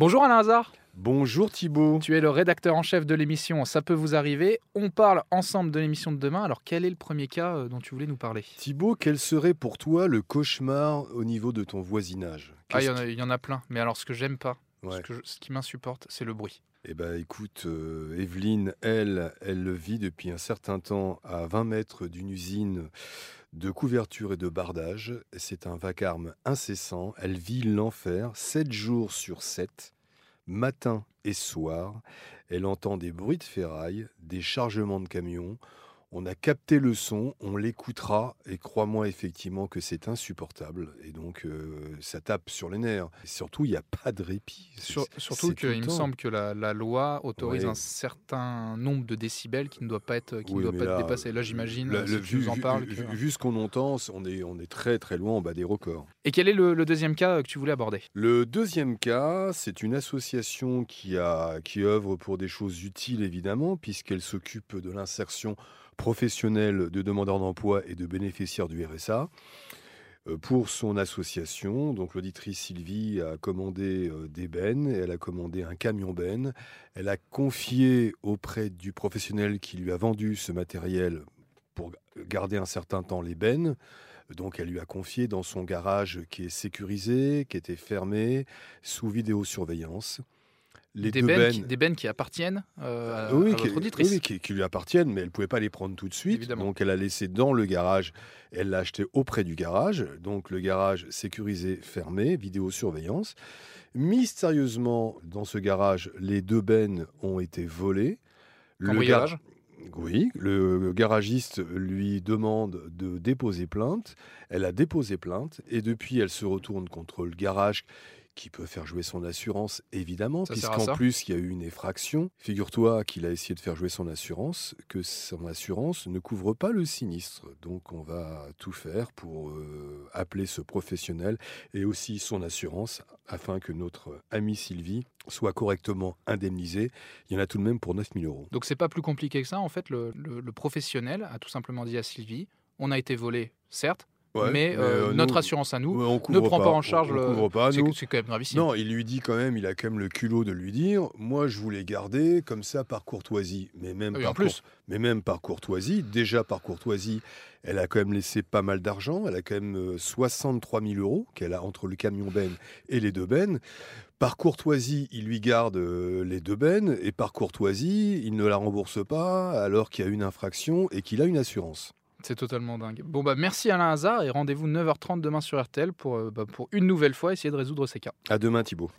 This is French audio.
Bonjour Alain Hazard. Bonjour Thibault. Tu es le rédacteur en chef de l'émission Ça peut vous arriver. On parle ensemble de l'émission de demain. Alors quel est le premier cas euh, dont tu voulais nous parler? Thibault, quel serait pour toi le cauchemar au niveau de ton voisinage? Ah, il y, en a- qui- il y en a plein. Mais alors ce que j'aime pas, ce, Ouais. que je- ce qui m'insupporte, c'est le bruit. Eh ben écoute, euh, Evelyne, elle, elle le vit depuis un certain temps à 20 mètres d'une usine de couverture et de bardage. C'est un vacarme incessant. Elle vit l'enfer 7 jours sur 7, matin et soir. Elle entend des bruits de ferraille, des chargements de camions. On a capté le son, on l'écoutera et crois-moi effectivement que c'est insupportable et donc euh, ça tape sur les nerfs. Et surtout, il n'y a pas de répit. Sur- surtout qu'il me semble que la, la loi autorise Ouais. un certain nombre de décibels qui ne doit pas être, qui ne doit pas là, être dépassé. Là, j'imagine, si le- tu vu, nous en parles. vu- que- vu ce qu'on entend, on est, on est très très loin en bas des records. Et quel est le, le deuxième cas euh, que tu voulais aborder? Le deuxième cas, c'est une association qui, a, qui œuvre pour des choses utiles évidemment, puisqu'elle s'occupe de l'insertion professionnelle de demandeurs d'emploi et de bénéficiaires du RSA. Euh, Pour son association, donc l'auditrice Sylvie a commandé euh, des bennes, elle a commandé un camion benne, elle a confié auprès du professionnel qui lui a vendu ce matériel pour garder un certain temps les bennes. Donc elle lui a confié dans son garage qui est sécurisé, qui était fermé, sous vidéosurveillance. Les des, deux bennes qui, des bennes qui appartiennent euh, oui, à qui, votre auditrice. oui, qui- qui lui appartiennent, mais elle ne pouvait pas les prendre tout de suite. Évidemment. Donc elle a laissé dans le garage, elle l'a acheté auprès du garage. Donc le garage sécurisé, fermé, vidéosurveillance. Mystérieusement, dans ce garage, les deux bennes ont été volées. Le Cambriolage. oui, le garagiste lui demande de déposer plainte. Elle a déposé plainte et depuis, elle se retourne contre le garage qui peut faire jouer son assurance, évidemment, Ça sert à puisqu'en ça. plus, il y a eu une effraction. Figure-toi qu'il a essayé de faire jouer son assurance, que son assurance ne couvre pas le sinistre. Donc, on va tout faire pour euh, appeler ce professionnel et aussi son assurance afin que notre amie Sylvie soit correctement indemnisée. Il y en a tout de même pour 9000 euros. Donc c'est pas plus compliqué que ça. En fait, le, le- le professionnel a tout simplement dit à Sylvie on a été volé, certes, Ouais, mais, euh, euh, notre nous- assurance à nous Ouais, ne prend pas, en charge on, le. couvre pas, c'est quand même gravissime. Non, il lui dit quand même, il a quand même le culot de lui dire, moi je voulais garder comme ça par courtoisie, mais même, Oui, par, en plus. cour- mais même par courtoisie, déjà par courtoisie, elle a quand même laissé pas mal d'argent, elle a quand même euh, 63 000 euros qu'elle a entre le camion benne et les deux bennes. Par courtoisie, il lui garde euh, les deux bennes, et par courtoisie, il ne la rembourse pas alors qu'il y a une infraction et qu'il a une assurance. C'est totalement dingue. Bon, bah merci Alain Hazard et rendez-vous 9h30 demain sur RTL pour, euh, bah, pour une nouvelle fois essayer de résoudre ces cas. À demain Thibault.